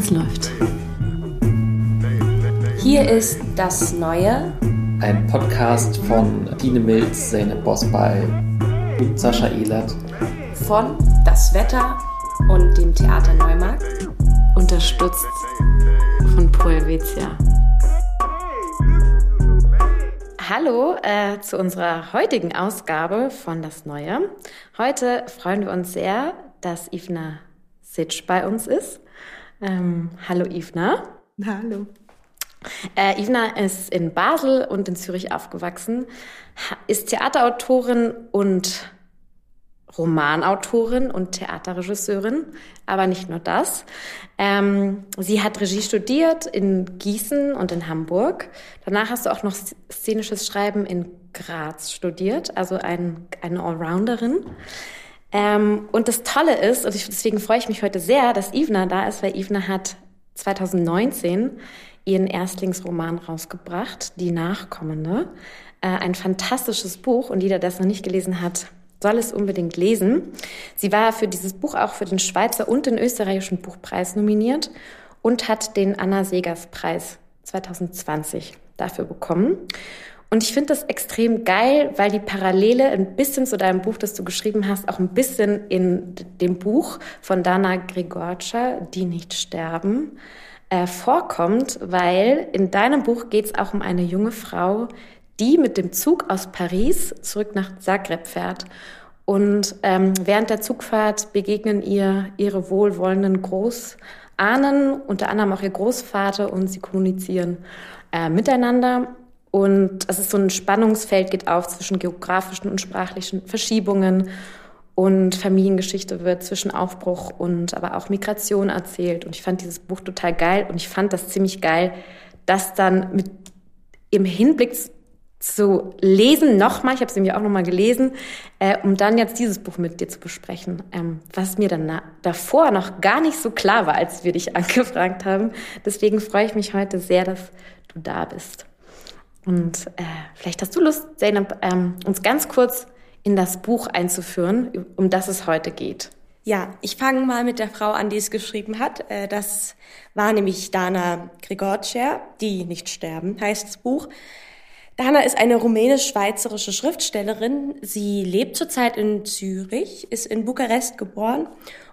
Es läuft. Hier ist das Neue. Ein Podcast von Dine Milz, Zeynep Bosbal und Sascha Ehlert. Von Das Wetter und dem Theater Neumarkt. Unterstützt von Proelvetia. Hallo äh, zu unserer heutigen Ausgabe von Das Neue. Heute freuen wir uns sehr, dass Ivna Sitsch bei uns ist. Ähm, hallo Ivna. Hallo. Äh, Ivna ist in Basel und in Zürich aufgewachsen, ist Theaterautorin und Romanautorin und Theaterregisseurin, aber nicht nur das. Ähm, sie hat Regie studiert in Gießen und in Hamburg. Danach hast du auch noch szenisches Schreiben in Graz studiert, also ein, eine Allrounderin. Ähm, und das Tolle ist, und ich, deswegen freue ich mich heute sehr, dass Ivna da ist, weil Ivna hat 2019 ihren Erstlingsroman rausgebracht, Die Nachkommende. Äh, ein fantastisches Buch und jeder, der es noch nicht gelesen hat, soll es unbedingt lesen. Sie war für dieses Buch auch für den Schweizer und den österreichischen Buchpreis nominiert und hat den Anna Segers Preis 2020 dafür bekommen. Und ich finde das extrem geil, weil die Parallele ein bisschen zu deinem Buch, das du geschrieben hast, auch ein bisschen in dem Buch von Dana Grigorcia, Die nicht sterben, äh, vorkommt, weil in deinem Buch geht es auch um eine junge Frau, die mit dem Zug aus Paris zurück nach Zagreb fährt. Und ähm, während der Zugfahrt begegnen ihr ihre wohlwollenden Großahnen, unter anderem auch ihr Großvater, und sie kommunizieren äh, miteinander. Und es ist so ein Spannungsfeld geht auf zwischen geografischen und sprachlichen Verschiebungen und Familiengeschichte wird zwischen Aufbruch und aber auch Migration erzählt. Und ich fand dieses Buch total geil und ich fand das ziemlich geil, dass dann mit im Hinblick zu lesen nochmal, ich habe es nämlich auch nochmal gelesen, äh, um dann jetzt dieses Buch mit dir zu besprechen, ähm, was mir dann davor noch gar nicht so klar war, als wir dich angefragt haben. Deswegen freue ich mich heute sehr, dass du da bist. Und äh, vielleicht hast du Lust, Zeynep, ähm, uns ganz kurz in das Buch einzuführen, um das es heute geht. Ja, ich fange mal mit der Frau an, die es geschrieben hat. Äh, das war nämlich Dana Grigorcia, die nicht sterben, heißt das Buch. Dana ist eine rumänisch-schweizerische Schriftstellerin. Sie lebt zurzeit in Zürich, ist in Bukarest geboren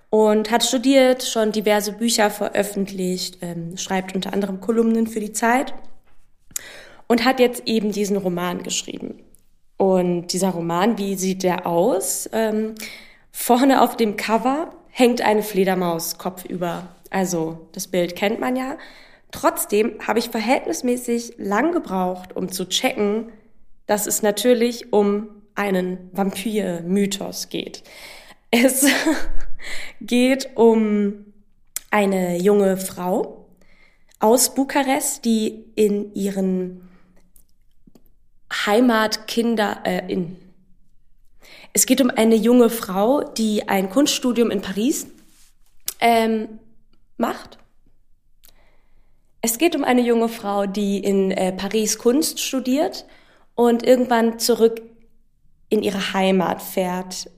und hat studiert, schon diverse Bücher veröffentlicht, ähm, schreibt unter anderem Kolumnen für die Zeit und hat jetzt eben diesen Roman geschrieben. Und dieser Roman, wie sieht der aus? Ähm, vorne auf dem Cover hängt eine Fledermaus kopfüber. Also das Bild kennt man ja. Trotzdem habe ich verhältnismäßig lang gebraucht, um zu checken, dass es natürlich um einen Vampir-Mythos geht. Es geht um eine junge Frau aus Bukarest, die in ihren Heimatkinder äh, in. Es geht um eine junge Frau, die ein Kunststudium in Paris ähm, macht. Es geht um eine junge Frau, die in äh, Paris Kunst studiert und irgendwann zurück in ihre Heimat fährt.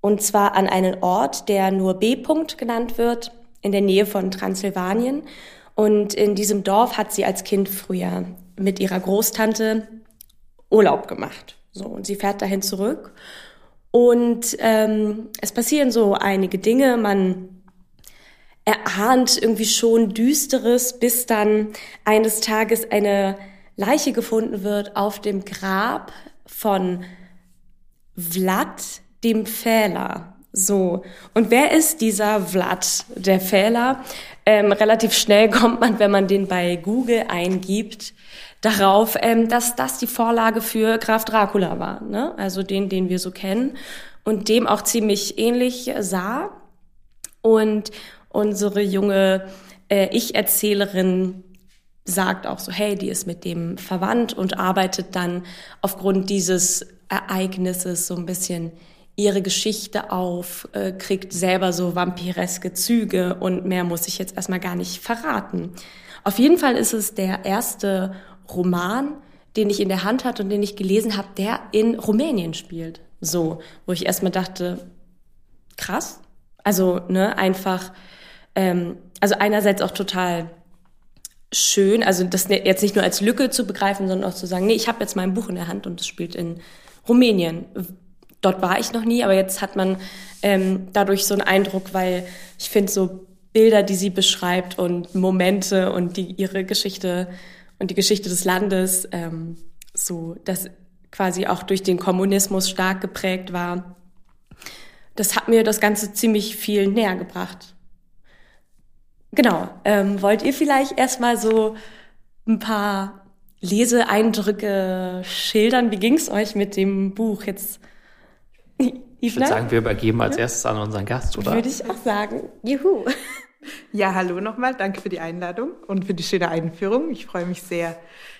Und zwar an einen Ort, der nur B-Punkt genannt wird, in der Nähe von Transsilvanien. Und in diesem Dorf hat sie als Kind früher mit ihrer Großtante Urlaub gemacht. So, und sie fährt dahin zurück. Und ähm, es passieren so einige Dinge. Man erahnt irgendwie schon Düsteres, bis dann eines Tages eine Leiche gefunden wird auf dem Grab von Vlad, dem Fähler. So. Und wer ist dieser Vlad, der Fähler? Ähm, relativ schnell kommt man, wenn man den bei Google eingibt, darauf, ähm, dass das die Vorlage für Graf Dracula war, ne? also den, den wir so kennen und dem auch ziemlich ähnlich sah. Und unsere junge äh, Ich-Erzählerin sagt auch so, hey, die ist mit dem verwandt und arbeitet dann aufgrund dieses Ereignisses so ein bisschen ihre Geschichte auf, äh, kriegt selber so vampireske Züge und mehr muss ich jetzt erstmal gar nicht verraten. Auf jeden Fall ist es der erste Roman, den ich in der Hand hatte und den ich gelesen habe, der in Rumänien spielt. So, wo ich erstmal dachte, krass. Also, ne, einfach ähm, also einerseits auch total schön, also das ne, jetzt nicht nur als Lücke zu begreifen, sondern auch zu sagen, nee, ich habe jetzt mein Buch in der Hand und es spielt in Rumänien. Dort war ich noch nie, aber jetzt hat man ähm, dadurch so einen Eindruck, weil ich finde so Bilder, die sie beschreibt und Momente und die ihre Geschichte und die Geschichte des Landes, ähm, so das quasi auch durch den Kommunismus stark geprägt war. Das hat mir das Ganze ziemlich viel näher gebracht. Genau. Ähm, wollt ihr vielleicht erstmal so ein paar Leseeindrücke schildern? Wie ging es euch mit dem Buch jetzt? Ich würde sagen, wir übergeben als erstes an unseren Gast, oder? Würde ich auch sagen. Juhu. Ja, hallo nochmal. Danke für die Einladung und für die schöne Einführung. Ich freue mich sehr,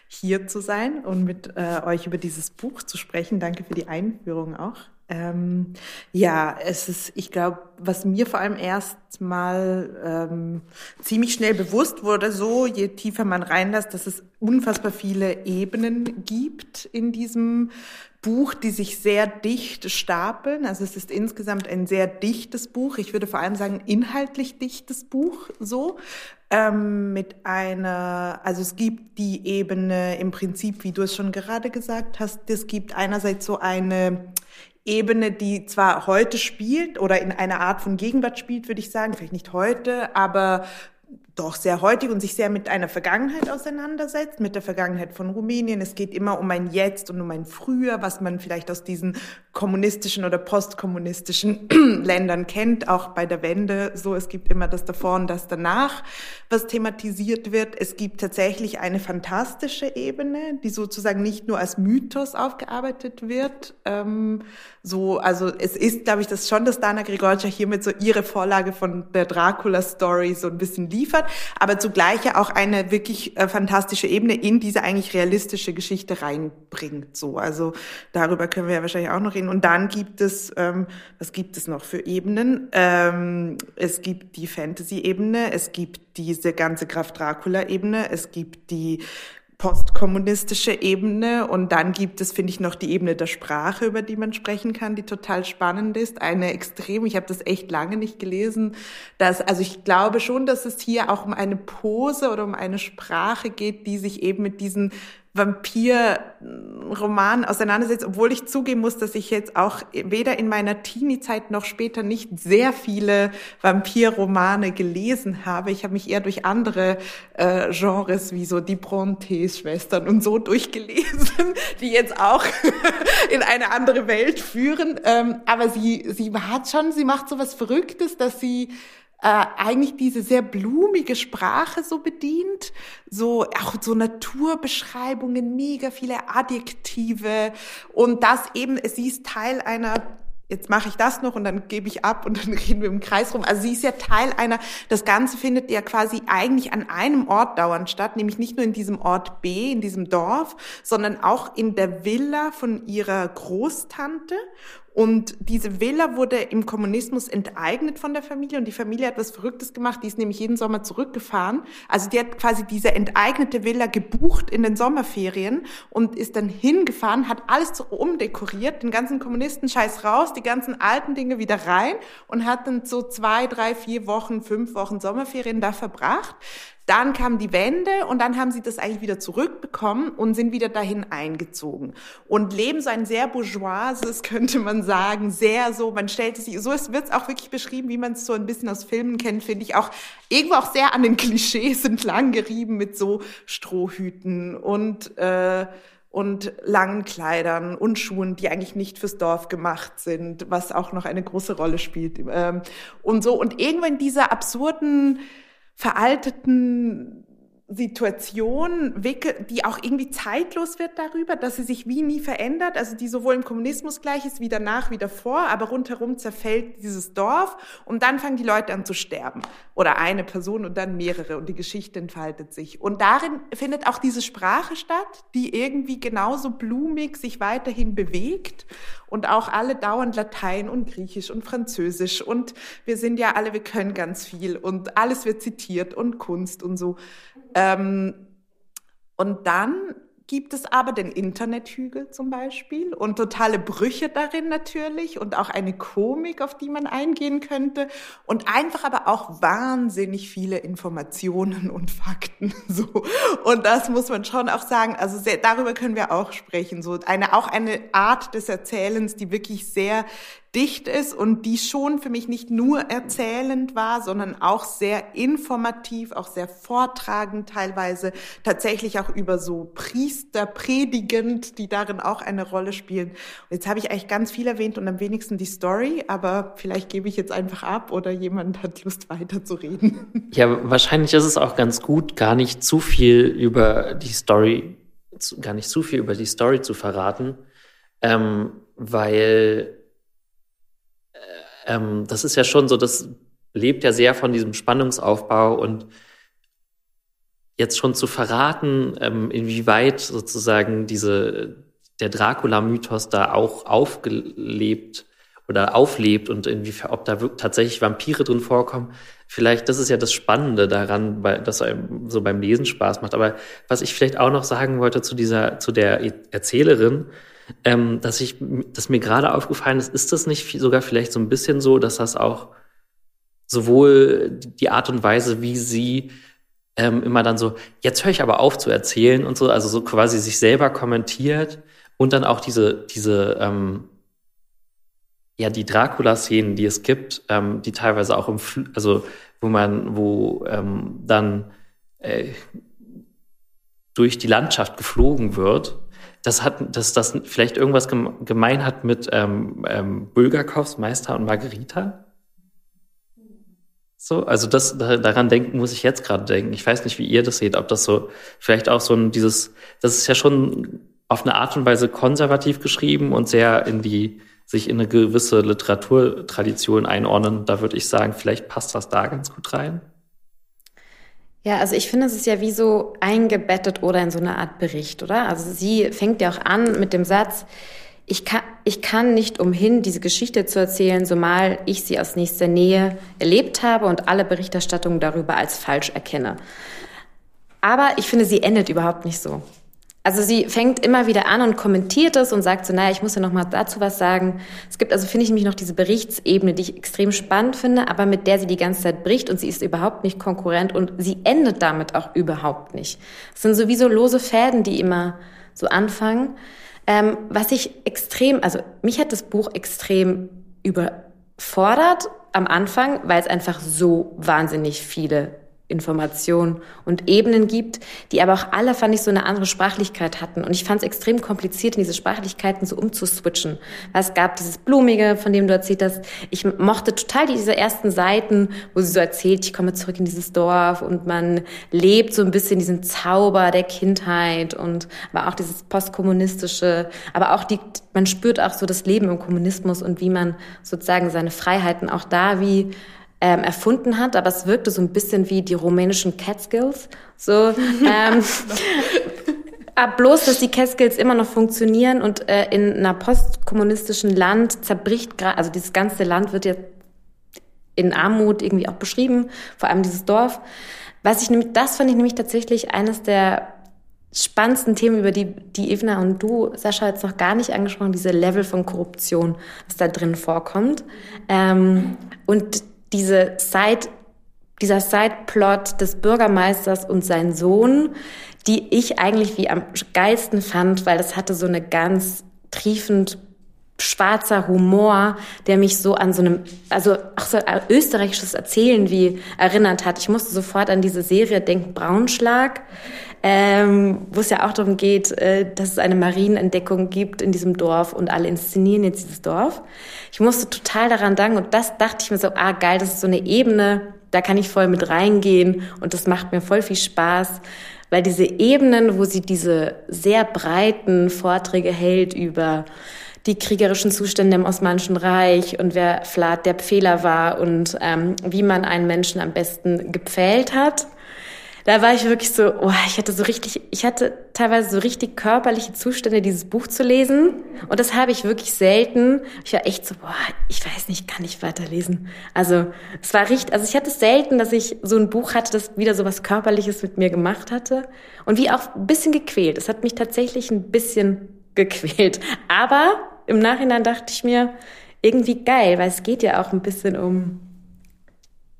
hier zu sein und mit äh, euch über dieses Buch zu sprechen. Danke für die Einführung auch. Ähm, ja, es ist, ich glaube, was mir vor allem erst mal ähm, ziemlich schnell bewusst wurde, so je tiefer man reinlässt, dass es unfassbar viele Ebenen gibt in diesem Buch, die sich sehr dicht stapeln. Also es ist insgesamt ein sehr dichtes Buch. Ich würde vor allem sagen, inhaltlich dichtes Buch so. Ähm, mit einer, also es gibt die Ebene im Prinzip, wie du es schon gerade gesagt hast, es gibt einerseits so eine Ebene, die zwar heute spielt oder in einer Art von Gegenwart spielt, würde ich sagen, vielleicht nicht heute, aber doch sehr heutig und sich sehr mit einer Vergangenheit auseinandersetzt, mit der Vergangenheit von Rumänien. Es geht immer um ein Jetzt und um ein Früher, was man vielleicht aus diesen kommunistischen oder postkommunistischen Ländern kennt, auch bei der Wende. So, es gibt immer das davor und das danach, was thematisiert wird. Es gibt tatsächlich eine fantastische Ebene, die sozusagen nicht nur als Mythos aufgearbeitet wird. Ähm, so, also es ist, glaube ich, das schon, dass Dana Grigorcia hiermit so ihre Vorlage von der Dracula-Story so ein bisschen liefert aber zugleich ja auch eine wirklich äh, fantastische Ebene in diese eigentlich realistische Geschichte reinbringt. So, also darüber können wir ja wahrscheinlich auch noch reden. Und dann gibt es, ähm, was gibt es noch für Ebenen? Ähm, es gibt die Fantasy-Ebene, es gibt diese ganze Kraft Dracula-Ebene, es gibt die postkommunistische Ebene und dann gibt es, finde ich, noch die Ebene der Sprache, über die man sprechen kann, die total spannend ist. Eine extrem, ich habe das echt lange nicht gelesen, dass, also ich glaube schon, dass es hier auch um eine Pose oder um eine Sprache geht, die sich eben mit diesen Vampir-Roman auseinandersetzt, obwohl ich zugeben muss, dass ich jetzt auch weder in meiner Teenie-Zeit noch später nicht sehr viele Vampir-Romane gelesen habe. Ich habe mich eher durch andere äh, Genres wie so die Brontes-Schwestern und so durchgelesen, die jetzt auch in eine andere Welt führen. Ähm, aber sie, sie hat schon, sie macht so was Verrücktes, dass sie äh, eigentlich diese sehr blumige Sprache so bedient, so auch so Naturbeschreibungen, mega viele Adjektive und das eben, sie ist Teil einer jetzt mache ich das noch und dann gebe ich ab und dann reden wir im Kreis rum. Also sie ist ja Teil einer, das Ganze findet ja quasi eigentlich an einem Ort dauernd statt, nämlich nicht nur in diesem Ort B, in diesem Dorf, sondern auch in der Villa von ihrer Großtante. Und diese Villa wurde im Kommunismus enteignet von der Familie und die Familie hat was Verrücktes gemacht, die ist nämlich jeden Sommer zurückgefahren. Also die hat quasi diese enteignete Villa gebucht in den Sommerferien und ist dann hingefahren, hat alles umdekoriert, den ganzen Kommunisten-Scheiß raus, die ganzen alten Dinge wieder rein und hat dann so zwei, drei, vier Wochen, fünf Wochen Sommerferien da verbracht. Dann kam die Wende und dann haben sie das eigentlich wieder zurückbekommen und sind wieder dahin eingezogen und leben so ein sehr bourgeoises, könnte man sagen, sehr so, man stellt sich, so wird es auch wirklich beschrieben, wie man es so ein bisschen aus Filmen kennt, finde ich auch irgendwo auch sehr an den Klischees entlang gerieben mit so Strohhüten und äh, und langen Kleidern und Schuhen, die eigentlich nicht fürs Dorf gemacht sind, was auch noch eine große Rolle spielt. Ähm, und so, und irgendwann dieser absurden veralteten Situation, die auch irgendwie zeitlos wird darüber, dass sie sich wie nie verändert, also die sowohl im Kommunismus gleich ist, wie danach, wie davor, aber rundherum zerfällt dieses Dorf und dann fangen die Leute an zu sterben. Oder eine Person und dann mehrere und die Geschichte entfaltet sich. Und darin findet auch diese Sprache statt, die irgendwie genauso blumig sich weiterhin bewegt und auch alle dauernd Latein und Griechisch und Französisch und wir sind ja alle, wir können ganz viel und alles wird zitiert und Kunst und so. Ähm, und dann gibt es aber den Internethügel zum Beispiel und totale Brüche darin natürlich und auch eine Komik, auf die man eingehen könnte und einfach aber auch wahnsinnig viele Informationen und Fakten so und das muss man schon auch sagen. Also sehr, darüber können wir auch sprechen. So eine auch eine Art des Erzählens, die wirklich sehr dicht ist und die schon für mich nicht nur erzählend war, sondern auch sehr informativ, auch sehr vortragend teilweise, tatsächlich auch über so Priester predigend, die darin auch eine Rolle spielen. Und jetzt habe ich eigentlich ganz viel erwähnt und am wenigsten die Story, aber vielleicht gebe ich jetzt einfach ab oder jemand hat Lust weiterzureden. Ja, wahrscheinlich ist es auch ganz gut, gar nicht zu viel über die Story, gar nicht zu viel über die Story zu verraten, ähm, weil ähm, das ist ja schon so, das lebt ja sehr von diesem Spannungsaufbau und jetzt schon zu verraten, ähm, inwieweit sozusagen diese, der Dracula-Mythos da auch aufgelebt oder auflebt und inwiefern, ob da wirklich tatsächlich Vampire drin vorkommen. Vielleicht, das ist ja das Spannende daran, weil das einem so beim Lesen Spaß macht. Aber was ich vielleicht auch noch sagen wollte zu dieser, zu der Erzählerin, ähm, dass ich, dass mir gerade aufgefallen ist, ist das nicht sogar vielleicht so ein bisschen so, dass das auch sowohl die Art und Weise, wie sie ähm, immer dann so, jetzt höre ich aber auf zu erzählen und so, also so quasi sich selber kommentiert und dann auch diese, diese, ähm, ja, die Dracula-Szenen, die es gibt, ähm, die teilweise auch im, Fl also wo man, wo ähm, dann äh, durch die Landschaft geflogen wird das hat, dass das vielleicht irgendwas gemein hat mit ähm, ähm, Bulgakows Meister und Margarita. So, also das daran denken muss ich jetzt gerade denken. Ich weiß nicht, wie ihr das seht, ob das so vielleicht auch so ein dieses, das ist ja schon auf eine Art und Weise konservativ geschrieben und sehr in die sich in eine gewisse Literaturtradition einordnen. Da würde ich sagen, vielleicht passt das da ganz gut rein. Ja, also ich finde, es ist ja wie so eingebettet oder in so eine Art Bericht, oder? Also sie fängt ja auch an mit dem Satz, ich kann, ich kann nicht umhin, diese Geschichte zu erzählen, zumal ich sie aus nächster Nähe erlebt habe und alle Berichterstattungen darüber als falsch erkenne. Aber ich finde, sie endet überhaupt nicht so. Also sie fängt immer wieder an und kommentiert es und sagt so, naja, ich muss ja noch mal dazu was sagen. Es gibt also, finde ich, nämlich noch diese Berichtsebene, die ich extrem spannend finde, aber mit der sie die ganze Zeit bricht und sie ist überhaupt nicht konkurrent und sie endet damit auch überhaupt nicht. Es sind sowieso lose Fäden, die immer so anfangen. Ähm, was ich extrem, also mich hat das Buch extrem überfordert am Anfang, weil es einfach so wahnsinnig viele Informationen und Ebenen gibt, die aber auch alle, fand ich, so eine andere Sprachlichkeit hatten. Und ich fand es extrem kompliziert, in diese Sprachlichkeiten so umzuswitchen. Weil es gab dieses Blumige, von dem du erzählt hast. Ich mochte total diese ersten Seiten, wo sie so erzählt, ich komme zurück in dieses Dorf und man lebt so ein bisschen diesen Zauber der Kindheit und aber auch dieses postkommunistische, aber auch die, man spürt auch so das Leben im Kommunismus und wie man sozusagen seine Freiheiten auch da wie ähm, erfunden hat, aber es wirkte so ein bisschen wie die rumänischen Catskills. So, ähm, aber bloß, dass die Catskills immer noch funktionieren und äh, in einer postkommunistischen Land zerbricht gerade, also dieses ganze Land wird ja in Armut irgendwie auch beschrieben, vor allem dieses Dorf. Was ich nämlich, das fand ich nämlich tatsächlich eines der spannendsten Themen, über die, die Evna und du, Sascha, jetzt noch gar nicht angesprochen, diese Level von Korruption, was da drin vorkommt. Ähm, und diese Side, dieser Sideplot des Bürgermeisters und sein Sohn, die ich eigentlich wie am geilsten fand, weil das hatte so eine ganz triefend schwarzer Humor, der mich so an so einem, also auch so österreichisches Erzählen wie erinnert hat. Ich musste sofort an diese Serie denken, Braunschlag, ähm, wo es ja auch darum geht, äh, dass es eine Marienentdeckung gibt in diesem Dorf und alle inszenieren jetzt dieses Dorf. Ich musste total daran denken und das dachte ich mir so, ah geil, das ist so eine Ebene, da kann ich voll mit reingehen und das macht mir voll viel Spaß, weil diese Ebenen, wo sie diese sehr breiten Vorträge hält über die kriegerischen Zustände im Osmanischen Reich und wer Vlad der Fehler war und ähm, wie man einen Menschen am besten gepfählt hat da war ich wirklich so, oh, ich hatte so richtig, ich hatte teilweise so richtig körperliche Zustände, dieses Buch zu lesen. Und das habe ich wirklich selten. Ich war echt so, boah, ich weiß nicht, kann ich weiterlesen. Also es war richtig, also ich hatte selten, dass ich so ein Buch hatte, das wieder so was Körperliches mit mir gemacht hatte. Und wie auch ein bisschen gequält. Es hat mich tatsächlich ein bisschen gequält. Aber im Nachhinein dachte ich mir, irgendwie geil, weil es geht ja auch ein bisschen um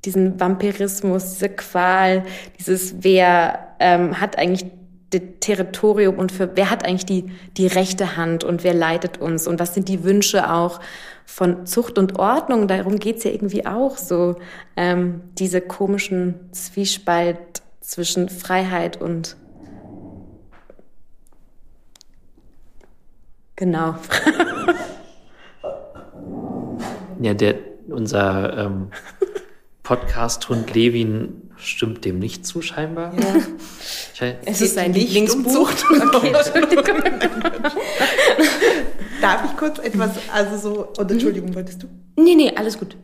diesen Vampirismus, diese Qual, dieses wer ähm, hat eigentlich das Territorium und für wer hat eigentlich die, die rechte Hand und wer leitet uns und was sind die Wünsche auch von Zucht und Ordnung, darum geht's ja irgendwie auch so, ähm, diese komischen Zwiespalt zwischen Freiheit und genau. ja, der unser ähm, Podcast-Hund Levin stimmt dem nicht zu, scheinbar. Ja. es ist ein Lieblingsbuch. Okay, Entschuldigung. Darf ich kurz etwas, also so, oder Entschuldigung, wolltest du? Nee, nee, alles gut.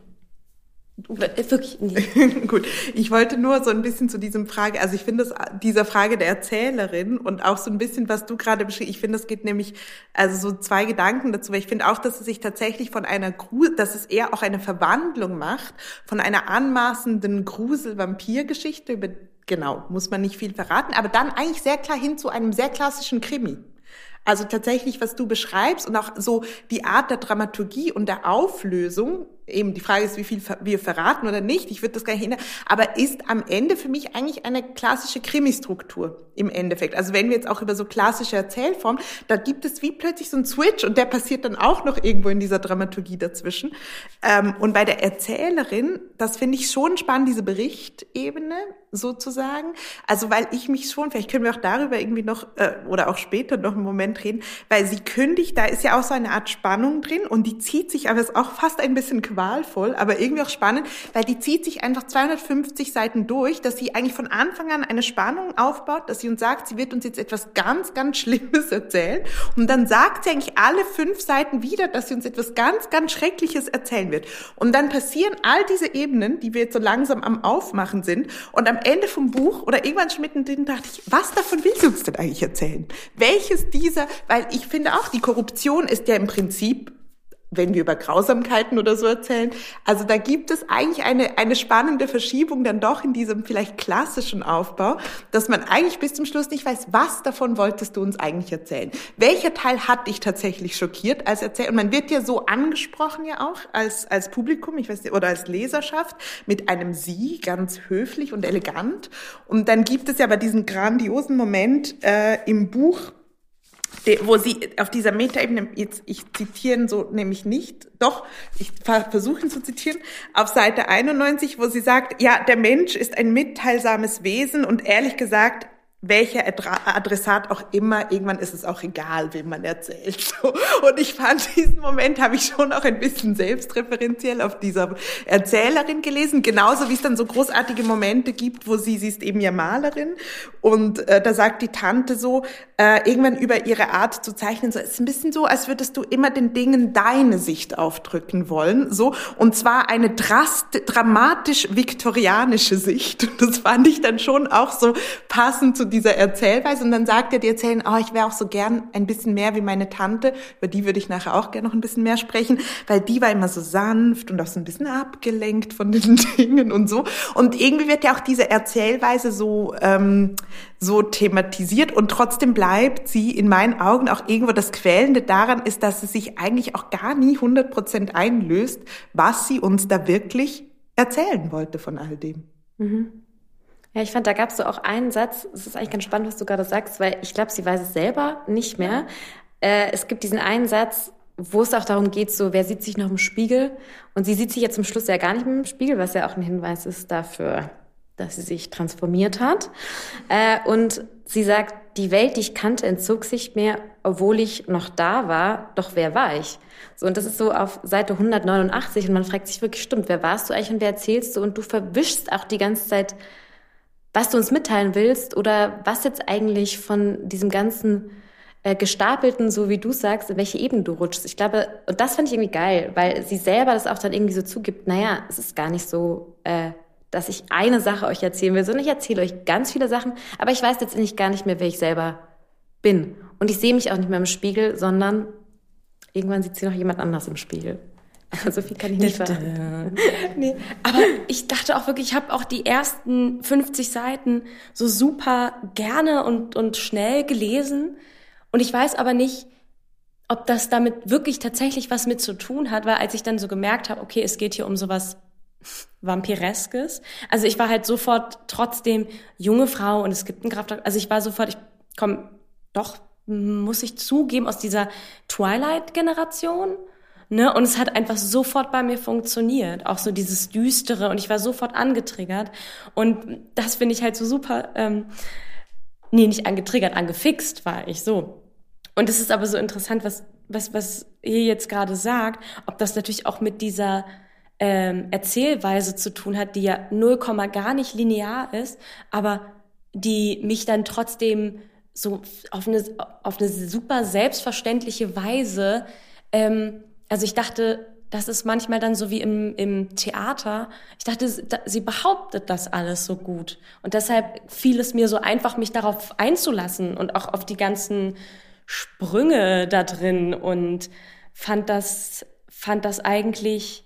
Wirklich nicht. Gut. Ich wollte nur so ein bisschen zu diesem Frage, also ich finde es dieser Frage der Erzählerin und auch so ein bisschen, was du gerade beschrieben, ich finde, es geht nämlich, also so zwei Gedanken dazu, weil ich finde auch, dass es sich tatsächlich von einer Grusel, dass es eher auch eine Verwandlung macht von einer anmaßenden Grusel-Vampir-Geschichte über genau, muss man nicht viel verraten, aber dann eigentlich sehr klar hin zu einem sehr klassischen Krimi. Also tatsächlich, was du beschreibst und auch so die Art der Dramaturgie und der Auflösung, eben die Frage ist, wie viel wir verraten oder nicht, ich würde das gar nicht hindern, aber ist am Ende für mich eigentlich eine klassische Krimi-Struktur im Endeffekt. Also wenn wir jetzt auch über so klassische Erzählformen, da gibt es wie plötzlich so einen Switch und der passiert dann auch noch irgendwo in dieser Dramaturgie dazwischen. Ähm, und bei der Erzählerin, das finde ich schon spannend, diese Berichtebene sozusagen. Also weil ich mich schon, vielleicht können wir auch darüber irgendwie noch äh, oder auch später noch einen Moment reden, weil sie kündigt, da ist ja auch so eine Art Spannung drin und die zieht sich, aber ist auch fast ein bisschen qualvoll, aber irgendwie auch spannend, weil die zieht sich einfach 250 Seiten durch, dass sie eigentlich von Anfang an eine Spannung aufbaut, dass sie uns sagt, sie wird uns jetzt etwas ganz, ganz Schlimmes erzählen und dann sagt sie eigentlich alle fünf Seiten wieder, dass sie uns etwas ganz, ganz Schreckliches erzählen wird. Und dann passieren all diese Ebenen, die wir jetzt so langsam am Aufmachen sind und am Ende vom Buch oder irgendwann schon mittendrin dachte ich, was davon will sie uns denn eigentlich erzählen? Welches dieser, weil ich finde auch, die Korruption ist ja im Prinzip wenn wir über Grausamkeiten oder so erzählen. Also da gibt es eigentlich eine, eine spannende Verschiebung dann doch in diesem vielleicht klassischen Aufbau, dass man eigentlich bis zum Schluss nicht weiß, was davon wolltest du uns eigentlich erzählen? Welcher Teil hat dich tatsächlich schockiert als Erzähler? Und man wird ja so angesprochen ja auch als, als Publikum, ich weiß nicht, oder als Leserschaft mit einem Sie, ganz höflich und elegant. Und dann gibt es ja aber diesen grandiosen Moment äh, im Buch, wo sie auf dieser Metaebene, jetzt ich zitieren so nämlich nicht, doch, ich versuche ihn zu zitieren, auf Seite 91, wo sie sagt, ja, der Mensch ist ein mitteilsames Wesen und ehrlich gesagt, welcher Adressat auch immer, irgendwann ist es auch egal, wem man erzählt. Und ich fand, diesen Moment habe ich schon auch ein bisschen selbstreferenziell auf dieser Erzählerin gelesen, genauso wie es dann so großartige Momente gibt, wo sie, sie ist eben ja Malerin und äh, da sagt die Tante so, äh, irgendwann über ihre Art zu zeichnen, so, es ist ein bisschen so, als würdest du immer den Dingen deine Sicht aufdrücken wollen, so, und zwar eine drast dramatisch viktorianische Sicht. Das fand ich dann schon auch so passend zu dieser Erzählweise und dann sagt er die Erzählen, oh, ich wäre auch so gern ein bisschen mehr wie meine Tante, über die würde ich nachher auch gerne noch ein bisschen mehr sprechen, weil die war immer so sanft und auch so ein bisschen abgelenkt von den Dingen und so. Und irgendwie wird ja auch diese Erzählweise so, ähm, so thematisiert und trotzdem bleibt sie in meinen Augen auch irgendwo das Quälende daran ist, dass sie sich eigentlich auch gar nie 100 Prozent einlöst, was sie uns da wirklich erzählen wollte von all dem. Mhm. Ja, ich fand, da gab es so auch einen Satz, es ist eigentlich ganz spannend, was du gerade sagst, weil ich glaube, sie weiß es selber nicht mehr. Äh, es gibt diesen einen Satz, wo es auch darum geht, so, wer sieht sich noch im Spiegel? Und sie sieht sich jetzt zum Schluss ja gar nicht mehr im Spiegel, was ja auch ein Hinweis ist dafür, dass sie sich transformiert hat. Äh, und sie sagt, die Welt, die ich kannte, entzog sich mir, obwohl ich noch da war. Doch wer war ich? So, und das ist so auf Seite 189 und man fragt sich wirklich, stimmt, wer warst du eigentlich und wer erzählst du? Und du verwischst auch die ganze Zeit was du uns mitteilen willst oder was jetzt eigentlich von diesem ganzen äh, gestapelten, so wie du sagst, in welche Ebene du rutschst. Ich glaube, und das fand ich irgendwie geil, weil sie selber das auch dann irgendwie so zugibt, naja, es ist gar nicht so äh, dass ich eine Sache euch erzählen will, sondern ich erzähle euch ganz viele Sachen, aber ich weiß letztendlich gar nicht mehr, wer ich selber bin. Und ich sehe mich auch nicht mehr im Spiegel, sondern irgendwann sieht sie noch jemand anders im Spiegel. So viel kann ich nicht verraten. nee. Aber ich dachte auch wirklich, ich habe auch die ersten 50 Seiten so super gerne und, und schnell gelesen. Und ich weiß aber nicht, ob das damit wirklich tatsächlich was mit zu tun hat, weil als ich dann so gemerkt habe, okay, es geht hier um sowas Vampireskes. Also ich war halt sofort trotzdem junge Frau und es gibt einen Kraftakt. Also ich war sofort, ich komme doch, muss ich zugeben, aus dieser Twilight-Generation. Ne? Und es hat einfach sofort bei mir funktioniert. Auch so dieses Düstere und ich war sofort angetriggert. Und das finde ich halt so super, ähm, nee, nicht angetriggert, angefixt war ich so. Und es ist aber so interessant, was, was, was ihr jetzt gerade sagt, ob das natürlich auch mit dieser ähm, Erzählweise zu tun hat, die ja null Komma gar nicht linear ist, aber die mich dann trotzdem so auf eine, auf eine super selbstverständliche Weise ähm, also ich dachte, das ist manchmal dann so wie im, im Theater. Ich dachte, sie behauptet das alles so gut. Und deshalb fiel es mir so einfach, mich darauf einzulassen und auch auf die ganzen Sprünge da drin und fand das, fand das eigentlich,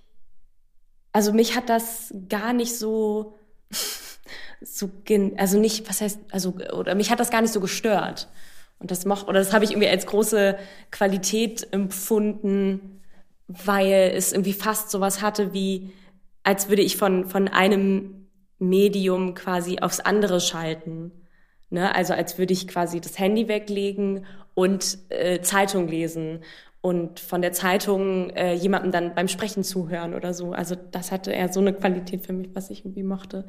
also mich hat das gar nicht so, so, also nicht, was heißt, also, oder mich hat das gar nicht so gestört. Und das mochte, oder das habe ich irgendwie als große Qualität empfunden, weil es irgendwie fast sowas hatte wie, als würde ich von, von einem Medium quasi aufs andere schalten. Ne? Also als würde ich quasi das Handy weglegen und äh, Zeitung lesen und von der Zeitung äh, jemandem dann beim Sprechen zuhören oder so. Also das hatte eher so eine Qualität für mich, was ich irgendwie mochte.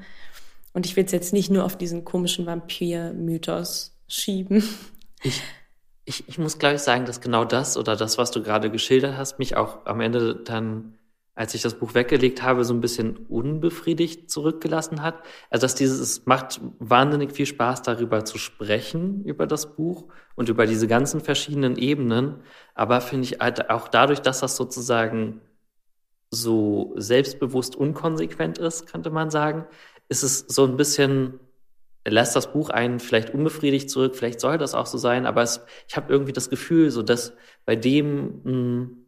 Und ich will es jetzt nicht nur auf diesen komischen Vampir-Mythos schieben. Ich, ich, ich muss gleich sagen, dass genau das oder das, was du gerade geschildert hast, mich auch am Ende dann, als ich das Buch weggelegt habe, so ein bisschen unbefriedigt zurückgelassen hat. Also dass dieses, es macht wahnsinnig viel Spaß, darüber zu sprechen, über das Buch und über diese ganzen verschiedenen Ebenen. Aber finde ich halt auch dadurch, dass das sozusagen so selbstbewusst unkonsequent ist, könnte man sagen, ist es so ein bisschen lässt das Buch einen vielleicht unbefriedigt zurück, vielleicht soll das auch so sein, aber es, ich habe irgendwie das Gefühl, so dass bei dem, mh, mm,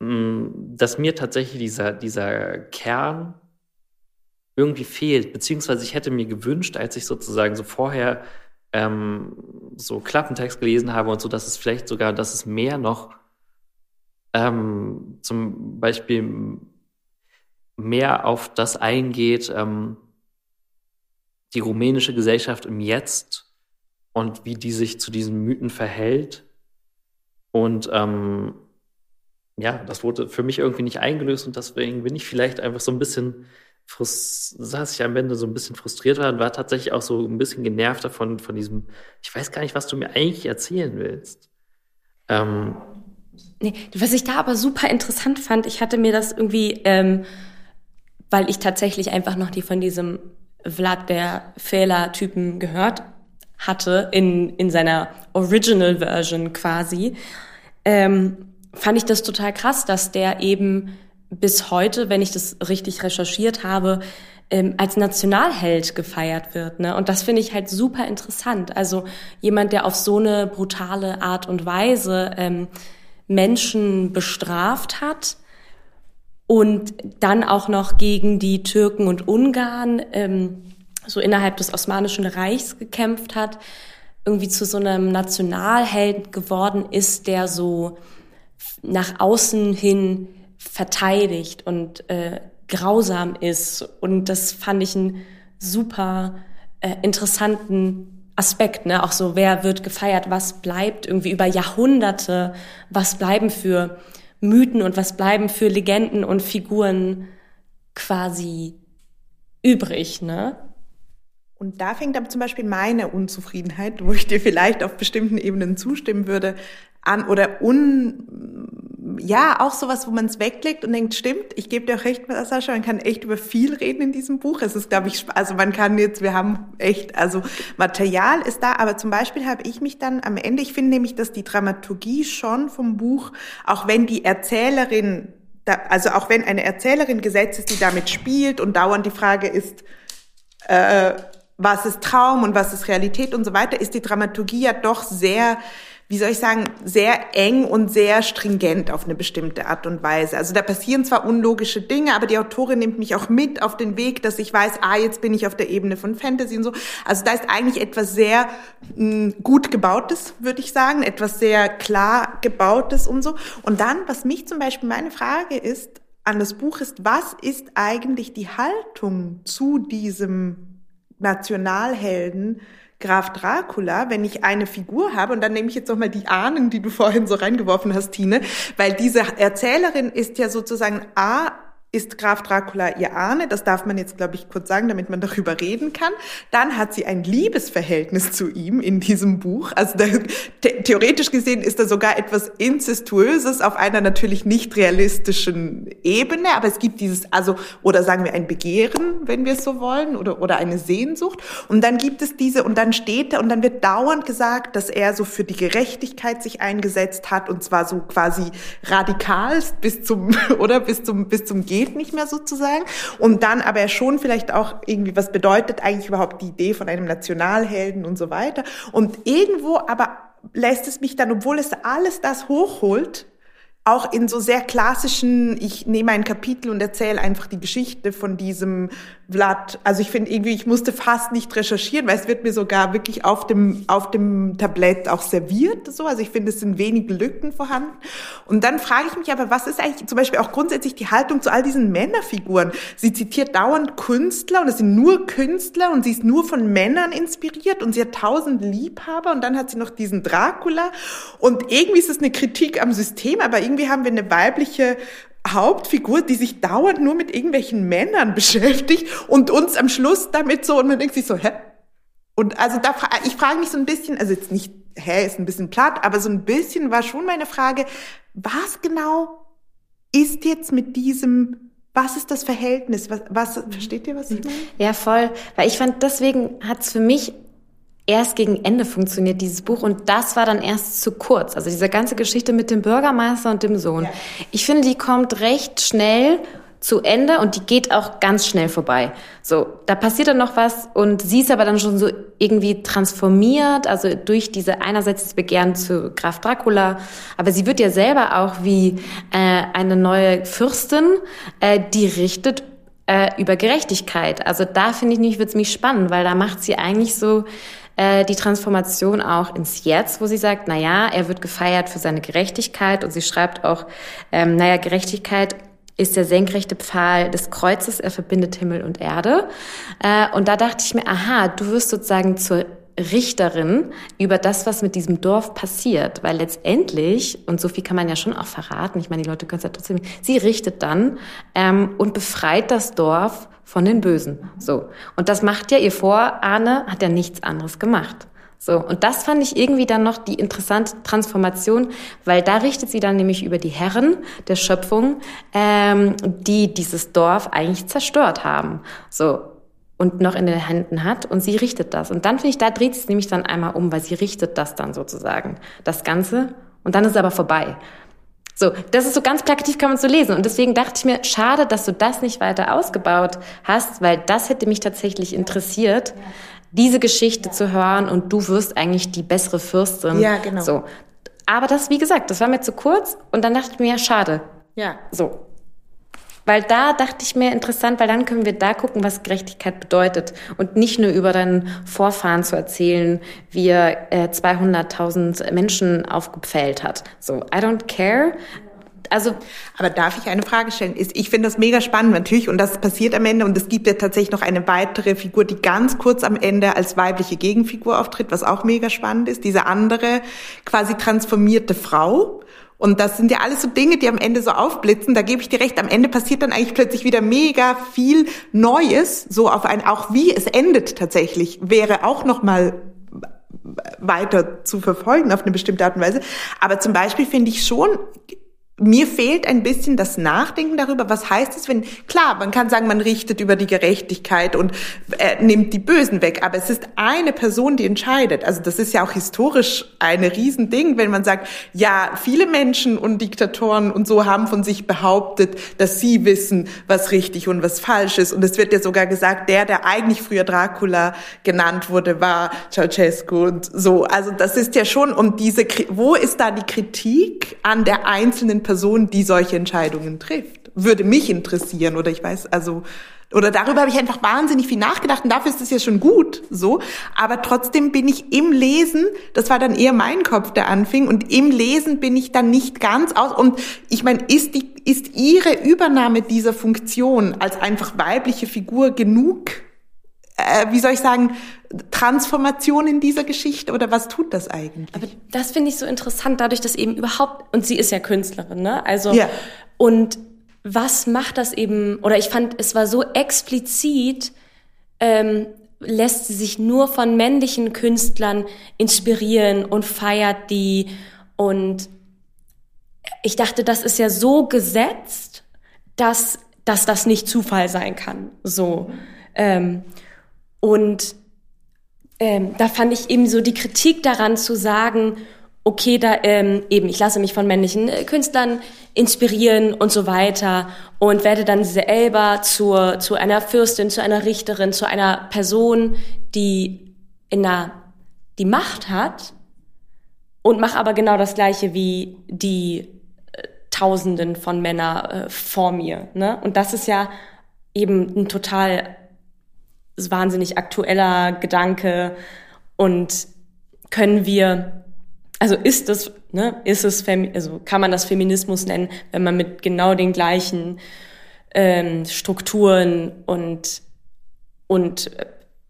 mh, mm, dass mir tatsächlich dieser, dieser Kern irgendwie fehlt, beziehungsweise ich hätte mir gewünscht, als ich sozusagen so vorher ähm, so Klappentext gelesen habe und so, dass es vielleicht sogar, dass es mehr noch ähm, zum Beispiel mehr auf das eingeht, ähm, die rumänische Gesellschaft im Jetzt und wie die sich zu diesen Mythen verhält. Und ähm, ja, das wurde für mich irgendwie nicht eingelöst und deswegen bin ich vielleicht einfach so ein bisschen saß ich am Ende so ein bisschen frustriert war und war tatsächlich auch so ein bisschen genervt davon, von diesem, ich weiß gar nicht, was du mir eigentlich erzählen willst. Ähm, nee, was ich da aber super interessant fand, ich hatte mir das irgendwie, ähm, weil ich tatsächlich einfach noch die von diesem Vlad der Fehler-Typen gehört hatte, in, in seiner Original Version quasi, ähm, fand ich das total krass, dass der eben bis heute, wenn ich das richtig recherchiert habe, ähm, als Nationalheld gefeiert wird. Ne? Und das finde ich halt super interessant. Also jemand, der auf so eine brutale Art und Weise ähm, Menschen bestraft hat, und dann auch noch gegen die Türken und Ungarn ähm, so innerhalb des Osmanischen Reichs gekämpft hat, irgendwie zu so einem Nationalheld geworden ist, der so nach außen hin verteidigt und äh, grausam ist. Und das fand ich einen super äh, interessanten Aspekt, ne? Auch so, wer wird gefeiert, was bleibt irgendwie über Jahrhunderte, was bleiben für Mythen und was bleiben für Legenden und Figuren quasi übrig, ne? Und da fängt aber zum Beispiel meine Unzufriedenheit, wo ich dir vielleicht auf bestimmten Ebenen zustimmen würde, an oder un ja, auch sowas, wo man es weglegt und denkt, stimmt, ich gebe dir auch recht, Sascha, man kann echt über viel reden in diesem Buch. Es ist, glaube ich, also man kann jetzt, wir haben echt, also Material ist da, aber zum Beispiel habe ich mich dann am Ende, ich finde nämlich, dass die Dramaturgie schon vom Buch, auch wenn die Erzählerin da, also auch wenn eine Erzählerin gesetzt ist, die damit spielt und dauernd die Frage ist, äh, was ist Traum und was ist Realität und so weiter, ist die Dramaturgie ja doch sehr wie soll ich sagen, sehr eng und sehr stringent auf eine bestimmte Art und Weise. Also da passieren zwar unlogische Dinge, aber die Autorin nimmt mich auch mit auf den Weg, dass ich weiß, ah, jetzt bin ich auf der Ebene von Fantasy und so. Also da ist eigentlich etwas sehr mh, hm, gut gebautes, würde ich sagen, etwas sehr klar gebautes und so. Und dann, was mich zum Beispiel meine Frage ist, an das Buch ist, was ist eigentlich die Haltung zu diesem Nationalhelden, Graf Dracula, wenn ich eine Figur habe, und dann nehme ich jetzt nochmal die Ahnen, die du vorhin so reingeworfen hast, Tine, weil diese Erzählerin ist ja sozusagen A, ist Graf Dracula ihr Ahne, das darf man jetzt, glaube ich, kurz sagen, damit man darüber reden kann. Dann hat sie ein Liebesverhältnis zu ihm in diesem Buch. Also da, the theoretisch gesehen ist da sogar etwas Incestuöses auf einer natürlich nicht realistischen Ebene, aber es gibt dieses, also, oder sagen wir ein Begehren, wenn wir es so wollen, oder, oder eine Sehnsucht. Und dann gibt es diese, und dann steht er, und dann wird dauernd gesagt, dass er so für die Gerechtigkeit sich eingesetzt hat, und zwar so quasi radikalst bis zum, oder bis zum, bis zum Gehen geht nicht mehr sozusagen. Und dann aber schon vielleicht auch irgendwie, was bedeutet eigentlich überhaupt die Idee von einem Nationalhelden und so weiter. Und irgendwo aber lässt es mich dann, obwohl es alles das hochholt, auch in so sehr klassischen, ich nehme ein Kapitel und erzähle einfach die Geschichte von diesem Vlad. Also ich finde irgendwie, ich musste fast nicht recherchieren, weil es wird mir sogar wirklich auf dem, auf dem Tablett auch serviert, so. Also ich finde, es sind wenige Lücken vorhanden. Und dann frage ich mich aber, was ist eigentlich zum Beispiel auch grundsätzlich die Haltung zu all diesen Männerfiguren? Sie zitiert dauernd Künstler und es sind nur Künstler und sie ist nur von Männern inspiriert und sie hat tausend Liebhaber und dann hat sie noch diesen Dracula und irgendwie ist es eine Kritik am System, aber irgendwie haben wir eine weibliche Hauptfigur, die sich dauernd nur mit irgendwelchen Männern beschäftigt und uns am Schluss damit so, und man denkt sich so, hä? Und also da, ich frage mich so ein bisschen, also jetzt nicht, hä, ist ein bisschen platt, aber so ein bisschen war schon meine Frage, was genau ist jetzt mit diesem was ist das Verhältnis? Was, was versteht ihr, was ich meine? Ja, voll. Weil ich fand, deswegen hat's für mich erst gegen Ende funktioniert, dieses Buch. Und das war dann erst zu kurz. Also diese ganze Geschichte mit dem Bürgermeister und dem Sohn. Ja. Ich finde, die kommt recht schnell zu Ende und die geht auch ganz schnell vorbei. So, da passiert dann noch was und sie ist aber dann schon so irgendwie transformiert, also durch diese einerseits das Begehren zu Graf Dracula, aber sie wird ja selber auch wie äh, eine neue Fürstin, äh, die richtet äh, über Gerechtigkeit. Also da finde ich nicht, wird's mich spannend, weil da macht sie eigentlich so äh, die Transformation auch ins Jetzt, wo sie sagt, na ja, er wird gefeiert für seine Gerechtigkeit und sie schreibt auch, ähm, naja, Gerechtigkeit ist der senkrechte Pfahl des Kreuzes, er verbindet Himmel und Erde. Äh, und da dachte ich mir, aha, du wirst sozusagen zur Richterin über das, was mit diesem Dorf passiert. Weil letztendlich, und so viel kann man ja schon auch verraten, ich meine, die Leute können es ja trotzdem, sie richtet dann ähm, und befreit das Dorf von den Bösen. So. Und das macht ja ihr Vorahne, hat ja nichts anderes gemacht. So. Und das fand ich irgendwie dann noch die interessante Transformation, weil da richtet sie dann nämlich über die Herren der Schöpfung, ähm, die dieses Dorf eigentlich zerstört haben. So und noch in den Händen hat und sie richtet das. Und dann finde ich, da dreht es nämlich dann einmal um, weil sie richtet das dann sozusagen, das Ganze. Und dann ist es aber vorbei. So, das ist so ganz plakativ, kann man so lesen. Und deswegen dachte ich mir, schade, dass du das nicht weiter ausgebaut hast, weil das hätte mich tatsächlich interessiert, diese Geschichte ja. zu hören und du wirst eigentlich die bessere Fürstin. Ja, genau. So. Aber das, wie gesagt, das war mir zu kurz und dann dachte ich mir, ja, schade. Ja. So. Weil da dachte ich mir interessant, weil dann können wir da gucken, was Gerechtigkeit bedeutet und nicht nur über deinen Vorfahren zu erzählen, wie er äh, 200.000 Menschen aufgepfählt hat. So, I don't care. Also, aber darf ich eine Frage stellen? Ich finde das mega spannend natürlich und das passiert am Ende und es gibt ja tatsächlich noch eine weitere Figur, die ganz kurz am Ende als weibliche Gegenfigur auftritt, was auch mega spannend ist. Diese andere quasi transformierte Frau, und das sind ja alles so Dinge, die am Ende so aufblitzen. Da gebe ich dir recht. Am Ende passiert dann eigentlich plötzlich wieder mega viel Neues. So auf ein, auch wie es endet tatsächlich, wäre auch noch mal weiter zu verfolgen auf eine bestimmte Art und Weise. Aber zum Beispiel finde ich schon, mir fehlt ein bisschen das Nachdenken darüber, was heißt es, wenn, klar, man kann sagen, man richtet über die Gerechtigkeit und äh, nimmt die Bösen weg, aber es ist eine Person, die entscheidet. Also das ist ja auch historisch ein Riesending, wenn man sagt, ja, viele Menschen und Diktatoren und so haben von sich behauptet, dass sie wissen, was richtig und was falsch ist. Und es wird ja sogar gesagt, der, der eigentlich früher Dracula genannt wurde, war Ceausescu und so. Also das ist ja schon, und diese, wo ist da die Kritik an der einzelnen Person, die solche Entscheidungen trifft. Würde mich interessieren oder ich weiß, also oder darüber habe ich einfach wahnsinnig viel nachgedacht und dafür ist es ja schon gut so. Aber trotzdem bin ich im Lesen, das war dann eher mein Kopf, der anfing und im Lesen bin ich dann nicht ganz aus. Und ich meine, ist die, ist ihre Übernahme dieser Funktion als einfach weibliche Figur genug wie soll ich sagen, Transformation in dieser Geschichte oder was tut das eigentlich? Aber das finde ich so interessant, dadurch, dass eben überhaupt, und sie ist ja Künstlerin, ne? Also, ja. und was macht das eben, oder ich fand, es war so explizit, ähm, lässt sie sich nur von männlichen Künstlern inspirieren und feiert die und ich dachte, das ist ja so gesetzt, dass, dass das nicht Zufall sein kann, so. Ähm, und ähm, da fand ich eben so die Kritik daran zu sagen, okay, da ähm, eben, ich lasse mich von männlichen äh, Künstlern inspirieren und so weiter und werde dann Elba zur, zu einer Fürstin, zu einer Richterin, zu einer Person, die in der, die Macht hat und mache aber genau das Gleiche wie die äh, Tausenden von Männern äh, vor mir. Ne? Und das ist ja eben ein total wahnsinnig aktueller Gedanke und können wir, also ist das, ne, ist es, also kann man das Feminismus nennen, wenn man mit genau den gleichen ähm, Strukturen und und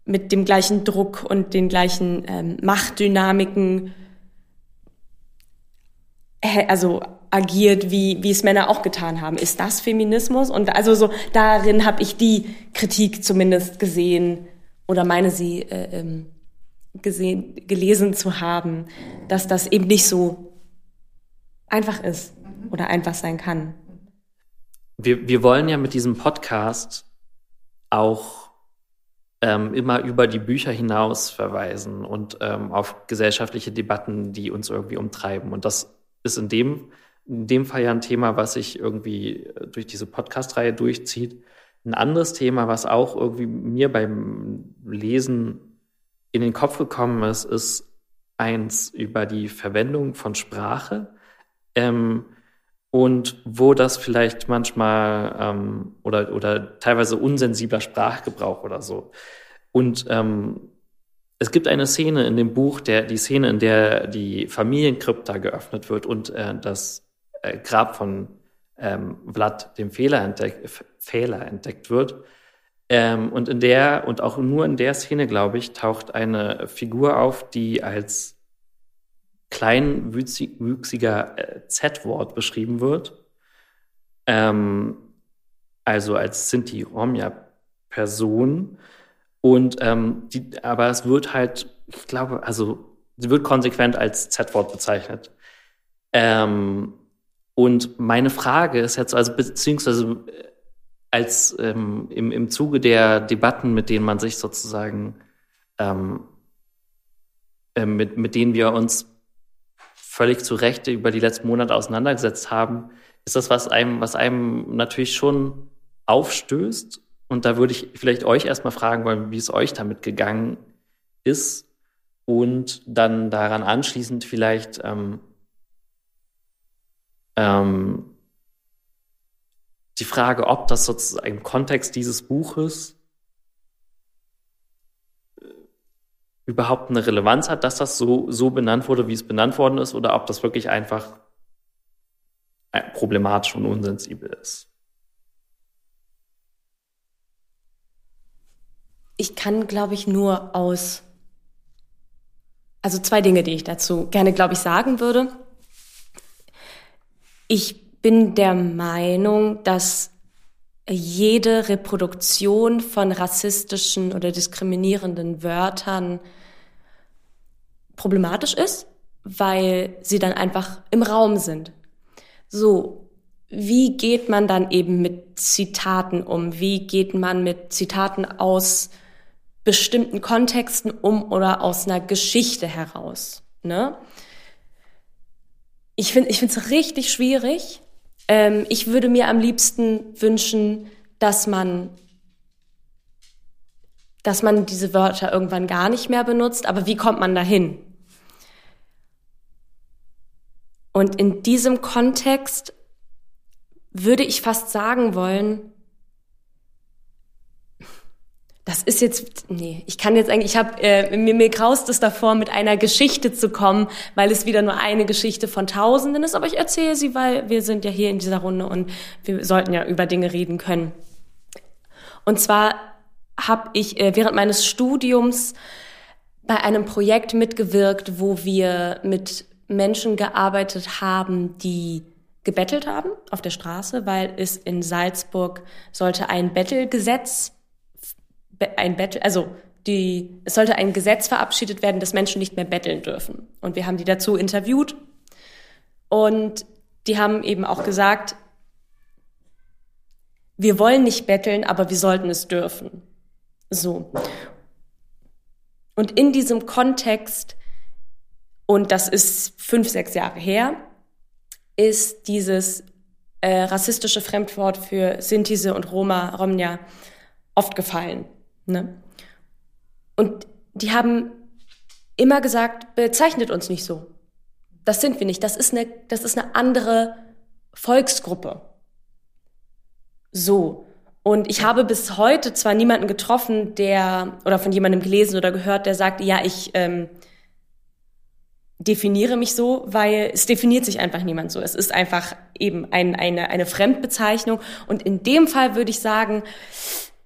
mit dem gleichen Druck und den gleichen ähm, Machtdynamiken also agiert, wie, wie es Männer auch getan haben. Ist das Feminismus? Und also so darin habe ich die Kritik zumindest gesehen oder meine sie äh, ähm, gesehen, gelesen zu haben, dass das eben nicht so einfach ist oder einfach sein kann. Wir, wir wollen ja mit diesem Podcast auch ähm, immer über die Bücher hinaus verweisen und ähm, auf gesellschaftliche Debatten, die uns irgendwie umtreiben. Und das ist in dem in dem Fall ja ein Thema, was sich irgendwie äh, durch diese Podcast-Reihe durchzieht. Ein anderes Thema, was auch irgendwie mir beim Lesen in den Kopf gekommen ist, ist eins über die Verwendung von Sprache ähm, und wo das vielleicht manchmal ähm, oder, oder teilweise unsensibler Sprachgebrauch oder so. Und ähm, es gibt eine Szene in dem Buch, der, die Szene, in der die Familienkrypta geöffnet wird und äh, das äh, Grab von ähm, Vlad dem Fehler, entdeck, Fehler entdeckt wird. Ähm, und in der, und auch nur in der Szene, glaube ich, taucht eine Figur auf, die als kleinwüchsiger äh, Z-Wort beschrieben wird. Ähm, also als Sinti-Romja-Person. Und ähm, die, aber es wird halt, ich glaube, also sie wird konsequent als Z-Wort bezeichnet. Ähm, und meine Frage ist jetzt also, beziehungsweise äh, als ähm, im, im Zuge der Debatten, mit denen man sich sozusagen, ähm, äh, mit, mit denen wir uns völlig zu Recht über die letzten Monate auseinandergesetzt haben, ist das, was einem, was einem natürlich schon aufstößt. Und da würde ich vielleicht euch erstmal fragen wollen, wie es euch damit gegangen ist. Und dann daran anschließend vielleicht, ähm, ähm, die Frage, ob das sozusagen im Kontext dieses Buches äh, überhaupt eine Relevanz hat, dass das so, so benannt wurde, wie es benannt worden ist, oder ob das wirklich einfach problematisch und unsensibel ist. Ich kann, glaube ich, nur aus, also zwei Dinge, die ich dazu gerne, glaube ich, sagen würde. Ich bin der Meinung, dass jede Reproduktion von rassistischen oder diskriminierenden Wörtern problematisch ist, weil sie dann einfach im Raum sind. So, wie geht man dann eben mit Zitaten um? Wie geht man mit Zitaten aus bestimmten Kontexten um oder aus einer Geschichte heraus? Ne? Ich finde, es richtig schwierig. Ähm, ich würde mir am liebsten wünschen, dass man dass man diese Wörter irgendwann gar nicht mehr benutzt, aber wie kommt man dahin? Und in diesem Kontext würde ich fast sagen wollen, das ist jetzt, nee, ich kann jetzt eigentlich, ich habe, äh, mir, mir graust es davor, mit einer Geschichte zu kommen, weil es wieder nur eine Geschichte von Tausenden ist, aber ich erzähle sie, weil wir sind ja hier in dieser Runde und wir sollten ja über Dinge reden können. Und zwar habe ich äh, während meines Studiums bei einem Projekt mitgewirkt, wo wir mit Menschen gearbeitet haben, die gebettelt haben auf der Straße, weil es in Salzburg sollte ein Bettelgesetz, ein Bettel, also die, es sollte ein Gesetz verabschiedet werden, dass Menschen nicht mehr betteln dürfen. Und wir haben die dazu interviewt und die haben eben auch gesagt, wir wollen nicht betteln, aber wir sollten es dürfen. So. Und in diesem Kontext, und das ist fünf, sechs Jahre her, ist dieses äh, rassistische Fremdwort für Sintise und Roma, Romnia oft gefallen. Ne? Und die haben immer gesagt, bezeichnet uns nicht so. Das sind wir nicht. Das ist eine, das ist eine andere Volksgruppe. So. Und ich habe bis heute zwar niemanden getroffen, der oder von jemandem gelesen oder gehört, der sagt, ja, ich ähm, definiere mich so, weil es definiert sich einfach niemand so. Es ist einfach eben ein, eine, eine Fremdbezeichnung. Und in dem Fall würde ich sagen,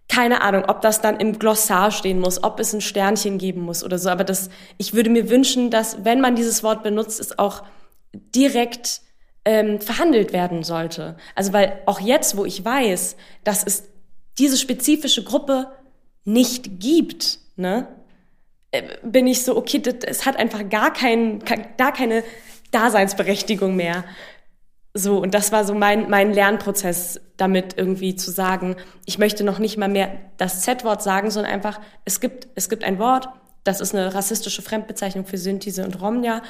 keine Ahnung, ob das dann im Glossar stehen muss, ob es ein Sternchen geben muss oder so. Aber das, ich würde mir wünschen, dass, wenn man dieses Wort benutzt, es auch direkt ähm, verhandelt werden sollte. Also weil auch jetzt, wo ich weiß, dass es diese spezifische Gruppe nicht gibt, ne, äh, bin ich so, okay, das, es hat einfach gar, kein, gar keine Daseinsberechtigung mehr. So, und das war so mein, mein Lernprozess, damit irgendwie zu sagen, ich möchte noch nicht mal mehr das Z-Wort sagen, sondern einfach, es gibt, es gibt ein Wort, das ist eine rassistische Fremdbezeichnung für Synthese und Romnia